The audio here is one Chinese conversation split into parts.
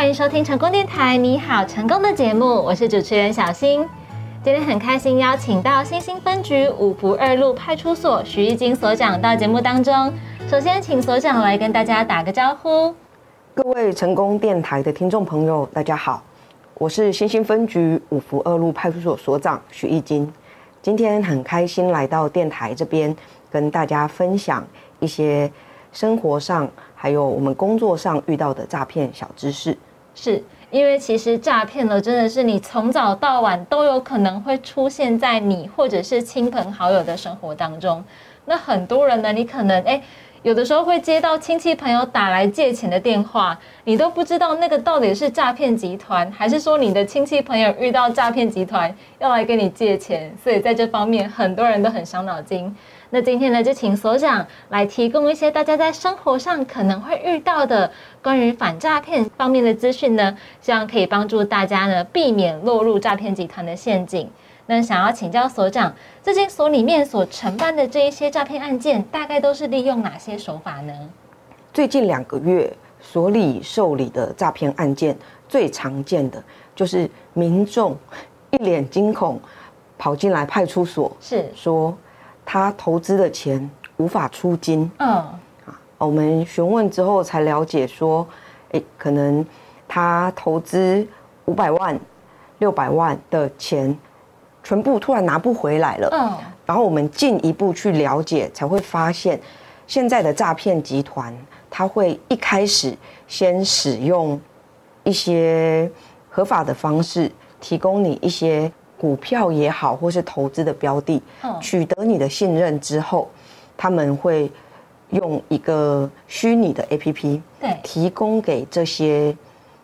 欢迎收听成功电台，你好，成功的节目，我是主持人小新。今天很开心邀请到新兴分局五福二路派出所徐义金所长到节目当中。首先，请所长来跟大家打个招呼。各位成功电台的听众朋友，大家好，我是新兴分局五福二路派出所所长徐义金。今天很开心来到电台这边，跟大家分享一些生活上还有我们工作上遇到的诈骗小知识。是因为其实诈骗呢，真的是你从早到晚都有可能会出现在你或者是亲朋好友的生活当中。那很多人呢，你可能哎。有的时候会接到亲戚朋友打来借钱的电话，你都不知道那个到底是诈骗集团，还是说你的亲戚朋友遇到诈骗集团要来跟你借钱，所以在这方面很多人都很伤脑筋。那今天呢，就请所长来提供一些大家在生活上可能会遇到的关于反诈骗方面的资讯呢，希望可以帮助大家呢避免落入诈骗集团的陷阱。那想要请教所长，这间所里面所承办的这一些诈骗案件，大概都是利用哪些手法呢？最近两个月所里受理的诈骗案件，最常见的就是民众一脸惊恐跑进来派出所，是说他投资的钱无法出金。嗯，啊，我们询问之后才了解说，哎，可能他投资五百万、六百万的钱。全部突然拿不回来了，嗯，然后我们进一步去了解，才会发现，现在的诈骗集团，他会一开始先使用一些合法的方式，提供你一些股票也好，或是投资的标的，取得你的信任之后，他们会用一个虚拟的 APP，对，提供给这些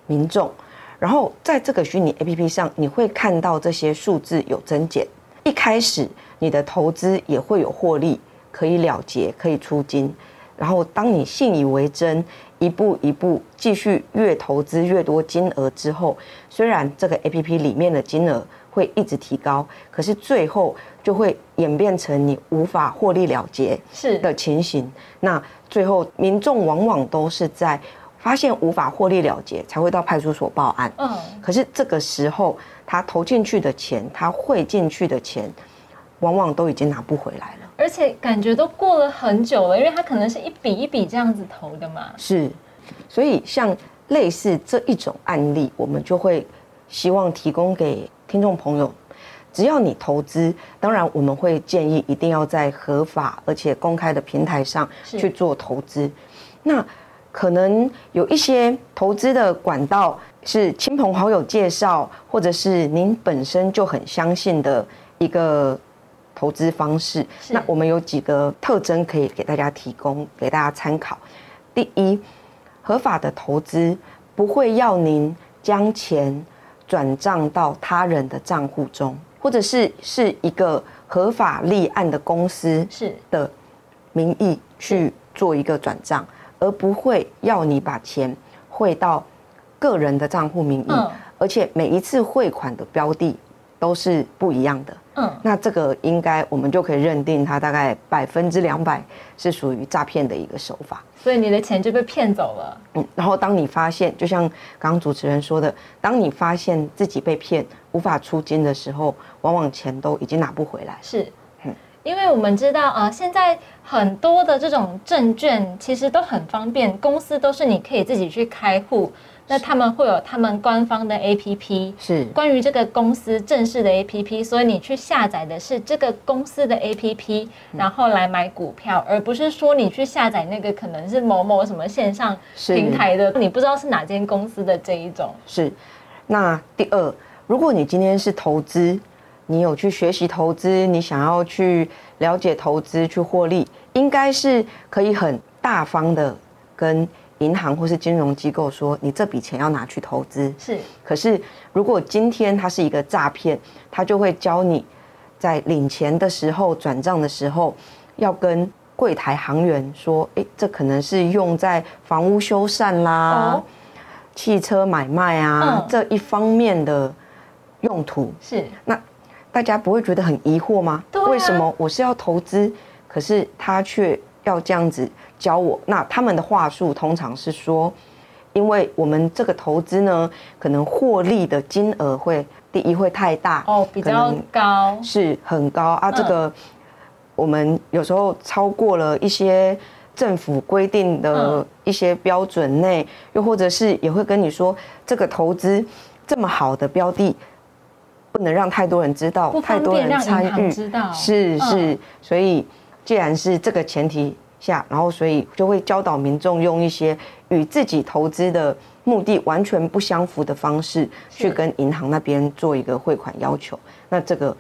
民众。然后在这个虚拟 APP 上，你会看到这些数字有增减。一开始你的投资也会有获利，可以了结，可以出金。然后当你信以为真，一步一步继续越投资越多金额之后，虽然这个 APP 里面的金额会一直提高，可是最后就会演变成你无法获利了结是的情形。那最后民众往往都是在。发现无法获利了结，才会到派出所报案。嗯，可是这个时候他投进去的钱，他汇进去的钱，往往都已经拿不回来了。而且感觉都过了很久了，因为它可能是一笔一笔这样子投的嘛。是，所以像类似这一种案例，我们就会希望提供给听众朋友，只要你投资，当然我们会建议一定要在合法而且公开的平台上去做投资。那可能有一些投资的管道是亲朋好友介绍，或者是您本身就很相信的一个投资方式。那我们有几个特征可以给大家提供，给大家参考。第一，合法的投资不会要您将钱转账到他人的账户中，或者是是一个合法立案的公司是的名义去做一个转账。而不会要你把钱汇到个人的账户名义，而且每一次汇款的标的都是不一样的。嗯，那这个应该我们就可以认定它大概百分之两百是属于诈骗的一个手法。所以你的钱就被骗走了。嗯，然后当你发现，就像刚刚主持人说的，当你发现自己被骗无法出金的时候，往往钱都已经拿不回来。是。因为我们知道，呃，现在很多的这种证券其实都很方便，公司都是你可以自己去开户，那他们会有他们官方的 APP，是关于这个公司正式的 APP，所以你去下载的是这个公司的 APP，然后来买股票，而不是说你去下载那个可能是某某什么线上平台的，你不知道是哪间公司的这一种。是，那第二，如果你今天是投资。你有去学习投资，你想要去了解投资去获利，应该是可以很大方的跟银行或是金融机构说，你这笔钱要拿去投资。是。可是如果今天它是一个诈骗，他就会教你在领钱的时候、转账的时候，要跟柜台行员说，哎，这可能是用在房屋修缮啦、汽车买卖啊这一方面的用途。是。那。大家不会觉得很疑惑吗？为什么我是要投资，可是他却要这样子教我？那他们的话术通常是说，因为我们这个投资呢，可能获利的金额会第一会太大哦，比较高，是很高啊。这个我们有时候超过了一些政府规定的一些标准内，又或者是也会跟你说，这个投资这么好的标的，不能让太多人知道，太多人参与，是是，所以既然是这个前提。下，然后所以就会教导民众用一些与自己投资的目的完全不相符的方式，去跟银行那边做一个汇款要求。那这个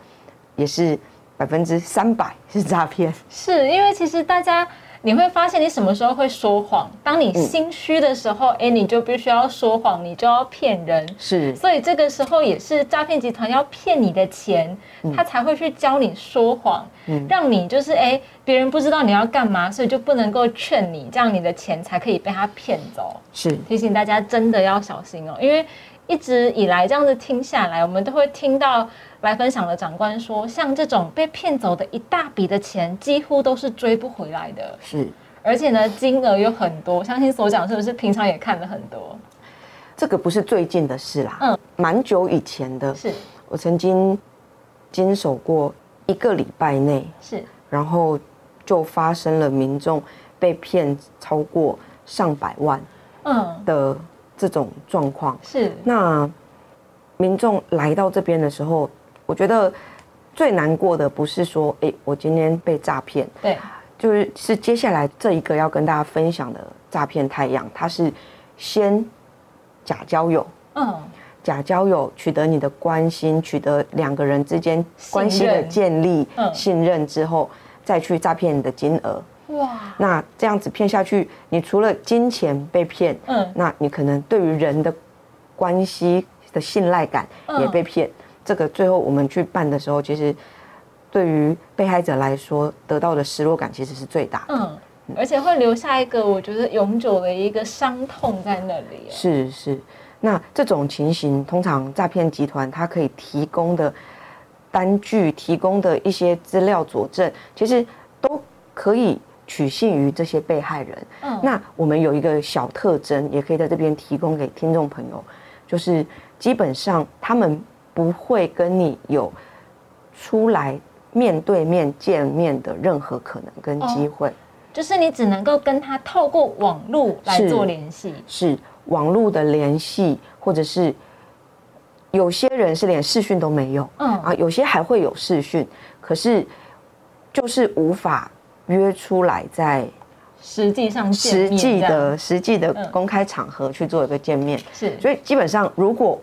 也是百分之三百是诈骗。是因为其实大家。你会发现，你什么时候会说谎？当你心虚的时候，哎，你就必须要说谎，你就要骗人。是，所以这个时候也是诈骗集团要骗你的钱，他才会去教你说谎，让你就是哎，别人不知道你要干嘛，所以就不能够劝你，这样你的钱才可以被他骗走。是，提醒大家真的要小心哦，因为一直以来这样子听下来，我们都会听到。来分享的长官说，像这种被骗走的一大笔的钱，几乎都是追不回来的。是，而且呢，金额有很多。相信所长是不是平常也看了很多？这个不是最近的事啦，嗯，蛮久以前的。是我曾经经手过一个礼拜内，是，然后就发生了民众被骗超过上百万，嗯的这种状况。是。那。民众来到这边的时候，我觉得最难过的不是说，哎，我今天被诈骗，对，就是是接下来这一个要跟大家分享的诈骗太阳，它是先假交友，嗯，假交友取得你的关心，取得两个人之间关系的建立信任之后，再去诈骗你的金额，哇，那这样子骗下去，你除了金钱被骗，嗯，那你可能对于人的关系。的信赖感也被骗，这个最后我们去办的时候，其实对于被害者来说，得到的失落感其实是最大的。嗯，而且会留下一个我觉得永久的一个伤痛在那里。是是，那这种情形，通常诈骗集团它可以提供的单据、提供的一些资料佐证，其实都可以取信于这些被害人。嗯，那我们有一个小特征，也可以在这边提供给听众朋友，就是。基本上他们不会跟你有出来面对面见面的任何可能跟机会，就是你只能够跟他透过网络来做联系，是网络的联系，或者是有些人是连视讯都没有，嗯啊，有些还会有视讯，可是就是无法约出来在。实际上，实际的实际的公开场合去做一个见面，是，所以基本上，如果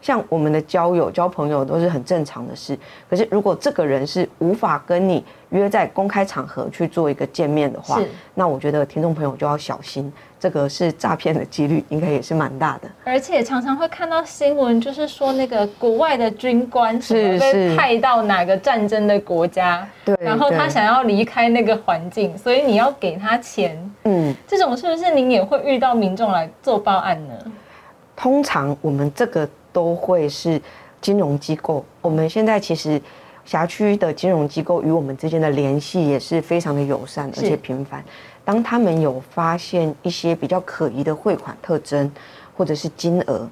像我们的交友、交朋友都是很正常的事。可是，如果这个人是无法跟你约在公开场合去做一个见面的话，那我觉得听众朋友就要小心。这个是诈骗的几率，应该也是蛮大的。而且常常会看到新闻，就是说那个国外的军官是被派到哪个战争的国家，对，然后他想要离开那个环境，所以你要给他钱。嗯，这种是不是您也会遇到民众来做报案呢？通常我们这个都会是金融机构。我们现在其实辖区的金融机构与我们之间的联系也是非常的友善，而且频繁。当他们有发现一些比较可疑的汇款特征，或者是金额，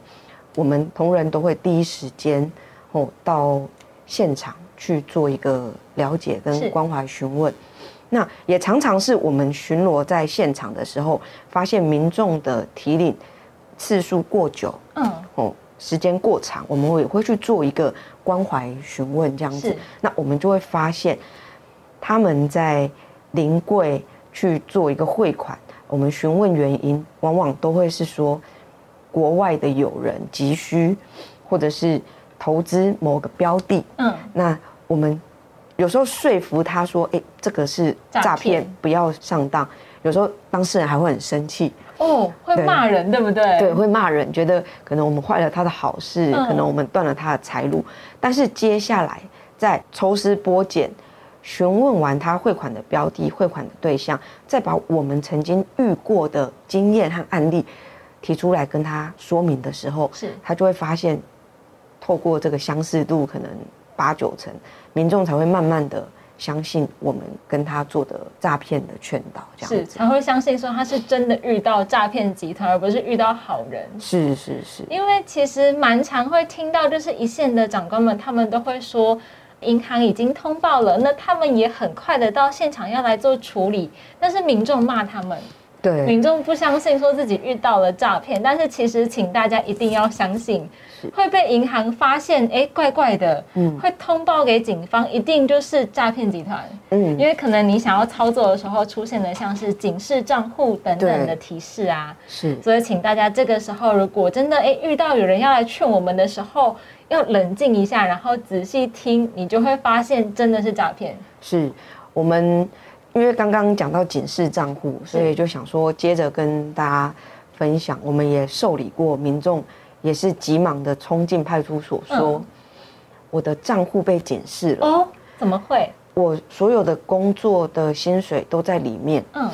我们同仁都会第一时间哦到现场去做一个了解跟关怀询问。那也常常是我们巡逻在现场的时候，发现民众的提领次数过久，嗯，哦时间过长，我们也会去做一个关怀询问这样子。那我们就会发现他们在临柜。去做一个汇款，我们询问原因，往往都会是说国外的友人急需，或者是投资某个标的。嗯，那我们有时候说服他说：“哎，这个是诈骗，不要上当。”有时候当事人还会很生气哦，会骂人，对不对？对，会骂人，觉得可能我们坏了他的好事，可能我们断了他的财路。但是接下来在抽丝剥茧。询问完他汇款的标的、汇款的对象，再把我们曾经遇过的经验和案例提出来跟他说明的时候，是，他就会发现，透过这个相似度可能八九成，民众才会慢慢的相信我们跟他做的诈骗的劝导，这样子。才会相信说他是真的遇到诈骗集团，而不是遇到好人。是是是，因为其实蛮常会听到，就是一线的长官们，他们都会说，银行已经通报了，那他们也很快的到现场要来做处理，但是民众骂他们，对，民众不相信，说自己遇到了诈骗，但是其实请大家一定要相信，会被银行发现，哎，怪怪的，嗯。会通报给警方，一定就是诈骗集团。嗯。因为可能你想要操作的时候，出现的像是警示账户等等的提示啊，是。所以请大家这个时候，如果真的哎遇到有人要来劝我们的时候，要冷静一下，然后仔细听，你就会发现真的是诈骗。是，我们因为刚刚讲到警示账户，所以就想说接着跟大家分享，我们也受理过民众也是急忙的冲进派出所说，嗯。我的账户被警示了，哦，怎么会？我所有的工作的薪水都在里面，嗯，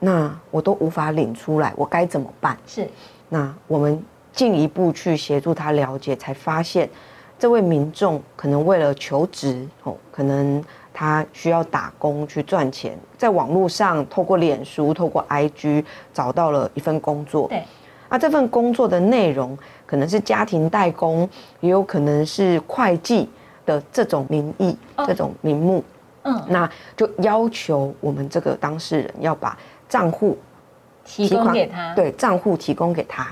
那我都无法领出来，我该怎么办？是。那我们进一步去协助他了解，才发现这位民众可能为了求职哦，可能他需要打工去赚钱，在网络上透过脸书、透过 IG 找到了一份工作。对，那这份工作的内容可能是家庭代工，也有可能是会计的这种名义、哦这种名目。嗯，那就要求我们这个当事人要把账户提供给他。，对账户提供给他。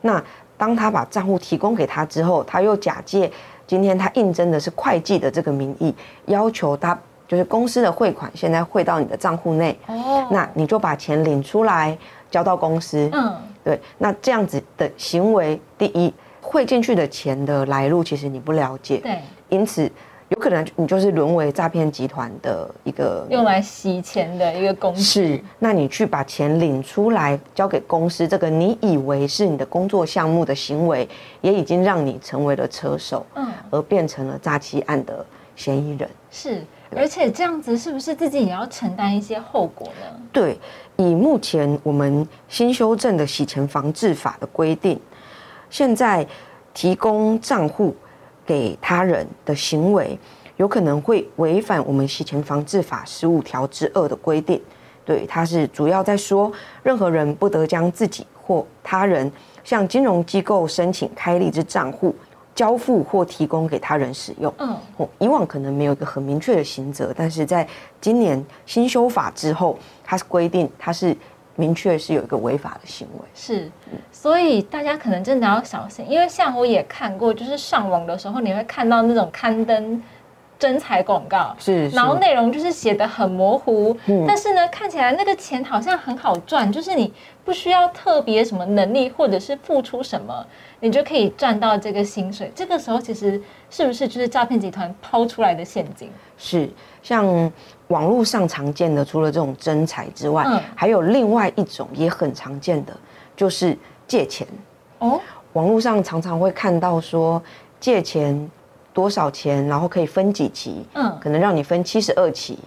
那当他把账户提供给他之后，他又假借今天他应征的是会计的这个名义，要求他就是公司的汇款现在汇到你的账户内，哦，那你就把钱领出来交到公司。嗯，对，那这样子的行为，第一汇进去的钱的来路其实你不了解，对，因此有可能你就是沦为诈骗集团的一个用来洗钱的一个工具。是，那你去把钱领出来交给公司，这个你以为是你的工作项目的行为，也已经让你成为了车手，嗯，而变成了诈欺案的嫌疑人。是，而且这样子是不是自己也要承担一些后果呢？对，以目前我们新修正的洗钱防治法的规定，现在提供账户给他人的行为，有可能会违反我们洗钱防治法十五条之二的规定。对，它是主要在说，任何人不得将自己或他人向金融机构申请开立之账户交付或提供给他人使用。嗯，哦，以往可能没有一个很明确的刑责，但是在今年新修法之后，它是规定它是明确是有一个违法的行为。是，所以大家可能真的要小心，因为像我也看过，就是上网的时候你会看到那种刊登真彩广告，是然后内容就是写的很模糊，嗯但是呢，看起来那个钱好像很好赚，就是你不需要特别什么能力或者是付出什么，你就可以赚到这个薪水。这个时候其实是不是就是诈骗集团抛出来的陷阱？是像网络上常见的，除了这种真彩之外，嗯。还有另外一种也很常见的，就是借钱。哦，网络上常常会看到说借钱多少钱，然后可以分几期，嗯。可能让你分七十二期，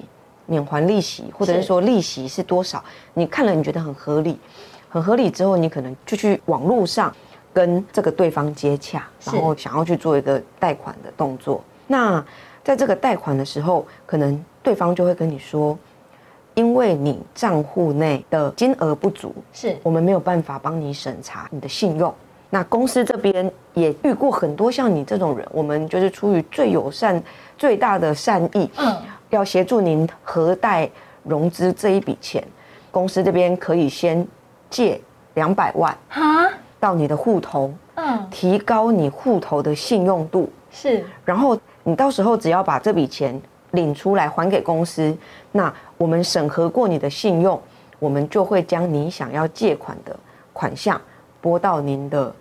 免还利息，或者是是。说利息是多少，你看了你觉得很合理，很合理之后，你可能就去网络上跟这个对方接洽，然后想要去做一个贷款的动作。那在这个贷款的时候，可能对方就会跟你说，因为你账户内的金额不足，是。我们没有办法帮你审查你的信用。那公司这边也遇过很多像你这种人，我们就是出于最友善、最大的善意，嗯，要协助您核贷融资这一笔钱，公司这边可以先借两百万哈，到你的户头，嗯，提高你户头的信用度，是。然后你到时候只要把这笔钱领出来还给公司，那我们审核过你的信用，我们就会将你想要借款的款项拨到您的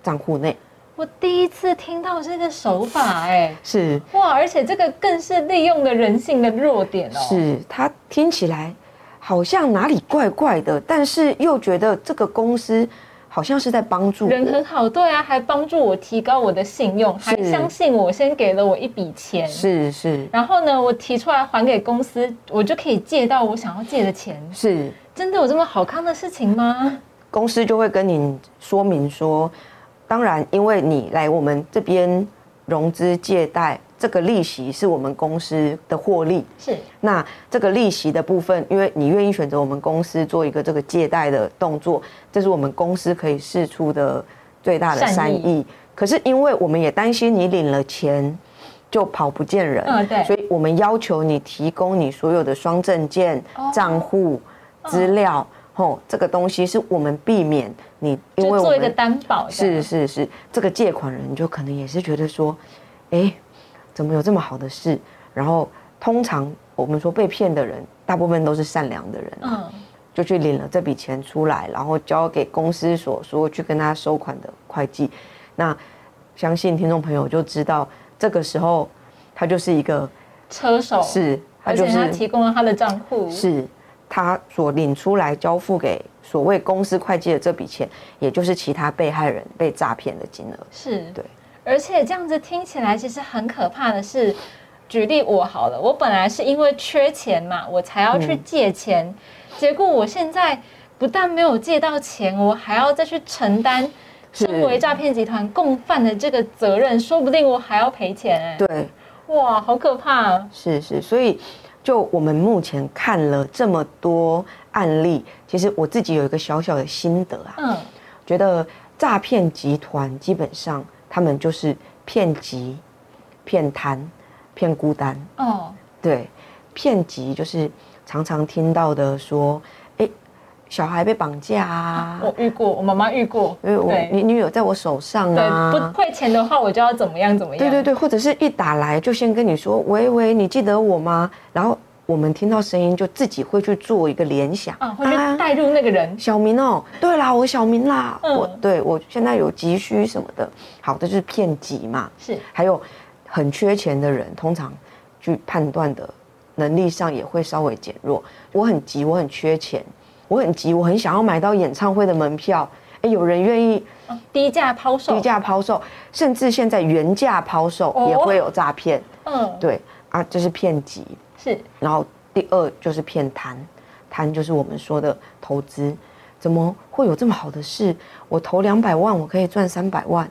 账户内。我第一次听到这个手法、哎，是哇，而且这个更是利用了人性的弱点哦。，是，它听起来好像哪里怪怪的，但是又觉得这个公司好像是在帮助。人很好，对啊，还帮助我提高我的信用，还相信我，先给了我一笔钱，是是然后呢，我提出来还给公司，我就可以借到我想要借的钱。是，真的有这么好康的事情吗？公司就会跟你说明说，当然，因为你来我们这边融资借贷，这个利息是我们公司的获利。是，那这个利息的部分，因为你愿意选择我们公司做一个这个借贷的动作，这是我们公司可以试出的最大的善善意。可是因为我们也担心你领了钱就跑不见人，嗯对。所以我们要求你提供你所有的双证件、哦。账户资料，吼、这个东西是我们避免你，因为我们做一个担保，是，是是，这个借款人就可能也是觉得说，哎，怎么有这么好的事？然后通常我们说被骗的人，大部分都是善良的人啊，嗯，就去领了这笔钱出来，然后交给公司所说去跟他收款的会计。那相信听众朋友就知道，这个时候他就是一个车手，是，他而且他提供了他的账户，是他所领出来交付给所谓公司会计的这笔钱，也就是其他被害人被诈骗的金额。是，对。而且这样子听起来，其实很可怕的是，举例我好了，我本来是因为缺钱嘛，我才要去借钱，结果我现在不但没有借到钱，我还要再去承担身为诈骗集团共犯的这个责任，说不定我还要赔钱哎、对，哇，好可怕、啊！是是，所以就我们目前看了这么多案例，其实我自己有一个小小的心得啊，嗯，觉得诈骗集团基本上他们就是骗急、骗贪、骗孤单。哦，对，骗急就是常常听到的说，哎，小孩被绑架啊，我遇过，我妈妈遇过，因为我你女友在我手上对，啊，不汇钱的话，我就要怎么样怎么样。对对对，或者是一打来就先跟你说，喂喂，你记得我吗？然后我们听到声音就自己会去做一个联想啊，会去带入那个人。小明哦，对啦，我小明啦，嗯我对我现在有急需什么的，好，这就是骗急嘛。是，还有很缺钱的人，通常去判断的能力上也会稍微减弱。我很急，我很缺钱，我很急，我很想要买到演唱会的门票。哎，有人愿意哦低价抛售。低价抛售，甚至现在原价抛售哦也会有诈骗。嗯，对啊，这是骗急。是，然后第二就是骗贪，贪就是我们说的投资，怎么会有这么好的事？我投两百万，我可以赚三百万，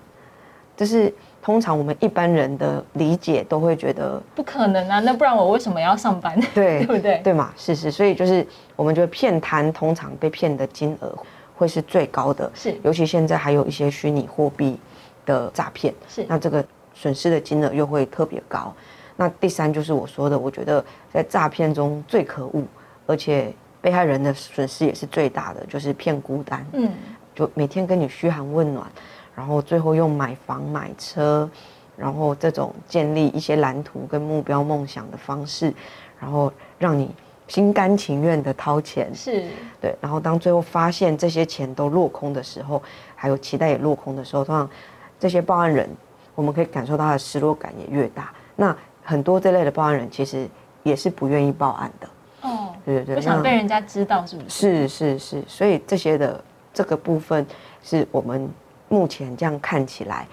这是通常我们一般人的理解都会觉得不可能啊！那不然我为什么要上班？对对不对？对嘛？是是，所以就是我们觉得骗贪通常被骗的金额会是最高的，是尤其现在还有一些虚拟货币的诈骗，是那这个损失的金额又会特别高。那第三就是我说的，我觉得在诈骗中最可恶，而且被害人的损失也是最大的，就是骗孤单。嗯，就每天跟你嘘寒问暖，然后最后用买房买车，然后这种建立一些蓝图跟目标梦想的方式，然后让你心甘情愿的掏钱，是，对，然后当最后发现这些钱都落空的时候，还有期待也落空的时候，通常这些报案人，我们可以感受到他的失落感也越大。那很多这类的报案人其实也是不愿意报案的，哦，对对对，不想被人家知道，是不是？是是是，所以这些的这个部分是我们目前这样看起来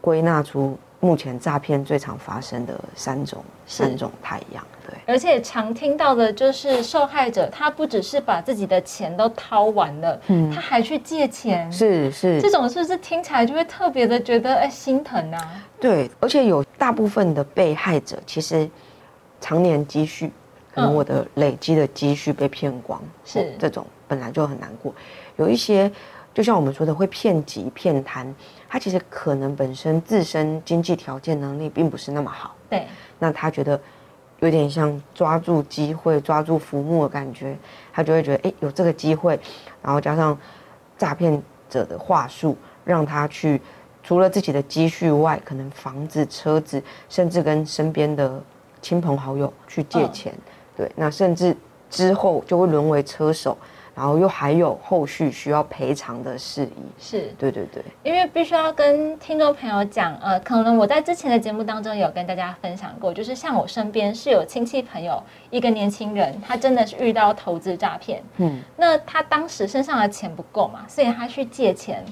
归纳出目前诈骗最常发生的三种三种太阳，对。而且常听到的就是受害者，他不只是把自己的钱都掏完了，嗯他还去借钱。是是，这种是不是听起来就会特别的觉得哎心疼啊？对，而且有大部分的被害者其实常年积蓄，可能嗯我的累积的积蓄被骗光，是哦这种本来就很难过。有一些就像我们说的会骗急骗贪，他其实可能本身自身经济条件能力并不是那么好，对，那他觉得有点像抓住机会、抓住浮木的感觉，他就会觉得哎有这个机会，然后加上诈骗者的话术，让他去除了自己的积蓄外，可能房子、车子，甚至跟身边的亲朋好友去借嗯钱，对，那甚至之后就会沦为车手，然后又还有后续需要赔偿的事宜，是。对对对，因为必须要跟听众朋友讲，呃，可能我在之前的节目当中有跟大家分享过，就是像我身边是有亲戚朋友，一个年轻人，他真的是遇到投资诈骗，嗯，那他当时身上的钱不够嘛，所以他去借钱。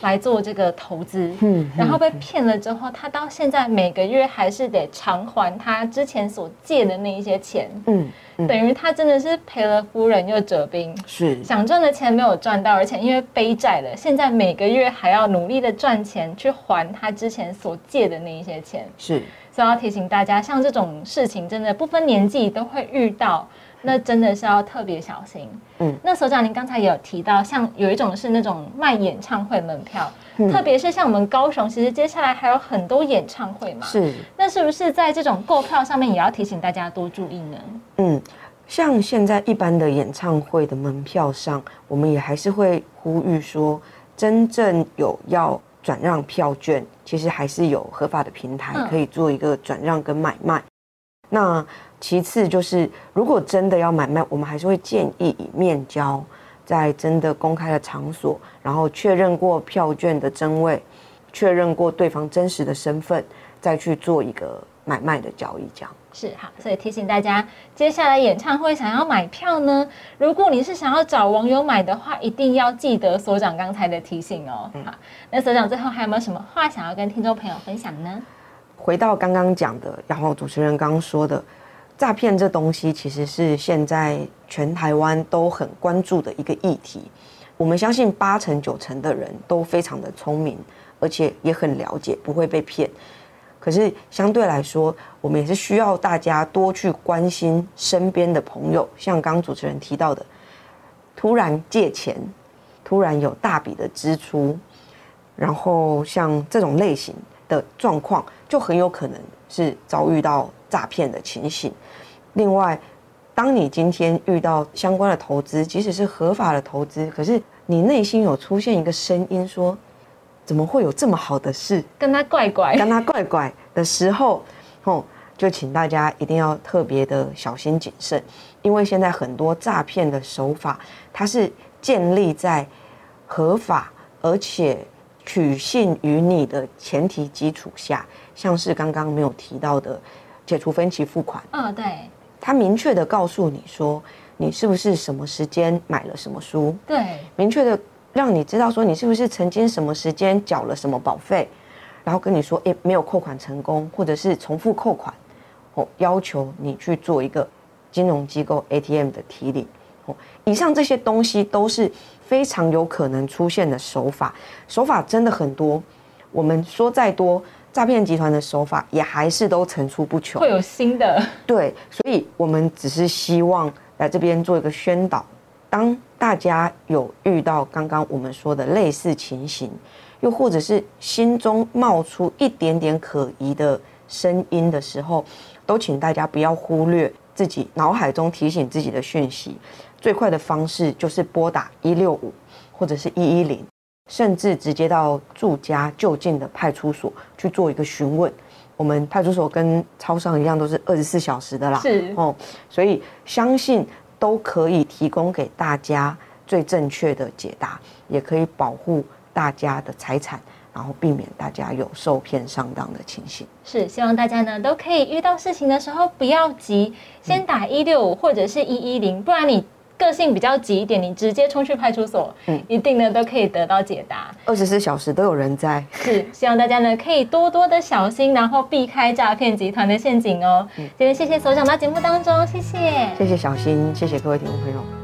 来做这个投资，嗯，然后被骗了之后，他到现在每个月还是得偿还他之前所借的那一些钱，嗯，等于他真的是赔了夫人又折兵，是。想赚的钱没有赚到，而且因为背债了，现在每个月还要努力的赚钱去还他之前所借的那一些钱，是，所以要提醒大家，像这种事情真的不分年纪都会遇到。那真的是要特别小心。嗯，那所长，您刚才也有提到，像有一种是那种卖演唱会门票，特别是像我们高雄，其实接下来还有很多演唱会嘛。是。那是不是在这种购票上面也要提醒大家多注意呢？嗯，像现在一般的演唱会的门票上，我们也还是会呼吁说，真正有要转让票券，其实还是有合法的平台可以做一个转让跟买卖。那其次就是，如果真的要买卖，我们还是会建议以面交，在真的公开的场所，然后确认过票券的真伪，确认过对方真实的身份，再去做一个买卖的交易。这样是好，所以提醒大家，接下来演唱会想要买票呢，如果你是想要找网友买的话，一定要记得所长刚才的提醒哦。好，那所长最后还有没有什么话想要跟听众朋友分享呢？回到刚刚讲的，然后主持人刚刚说的，诈骗这东西其实是现在全台湾都很关注的一个议题。我们相信八成九成的人都非常的聪明，而且也很了解不会被骗。可是相对来说，我们也是需要大家多去关心身边的朋友，像刚主持人提到的，突然借钱，突然有大笔的支出，然后像这种类型的状况。就很有可能是遭遇到诈骗的情形。另外，当你今天遇到相关的投资，即使是合法的投资，可是你内心有出现一个声音说：“怎么会有这么好的事？”跟他怪怪，跟他怪怪的时候，哦，就请大家一定要特别的小心谨慎，因为现在很多诈骗的手法，它是建立在合法而且取信于你的前提基础下。像是刚刚没有提到的解除分期付款，嗯，对，他明确的告诉你说你是不是什么时间买了什么书，对，明确的让你知道说你是不是曾经什么时间缴了什么保费，然后跟你说诶没有扣款成功，或者是重复扣款，哦，要求你去做一个金融机构 ATM 的提领，哦，以上这些东西都是非常有可能出现的手法，手法真的很多，我们说再多。诈骗集团的手法也还是都层出不穷，会有新的。对，所以我们只是希望来这边做一个宣导。当大家有遇到刚刚我们说的类似情形，又或者是心中冒出一点点可疑的声音的时候，都请大家不要忽略自己脑海中提醒自己的讯息。最快的方式就是拨打一六五或者是一一零。甚至直接到住家就近的派出所去做一个询问。我们派出所跟超商一样，都是二十四小时的啦。是哦，所以相信都可以提供给大家最正确的解答，也可以保护大家的财产，然后避免大家有受骗上当的情形。是，希望大家呢都可以遇到事情的时候不要急，先打一六五或者是一一零，不然你。个性比较急一点，你直接冲去派出所，嗯，一定呢都可以得到解答。二十四小时都有人在，是希望大家呢可以多多的小心，然后避开诈骗集团的陷阱哦。今天谢谢所长到节目当中，谢谢，谢谢小新，谢谢各位听众朋友。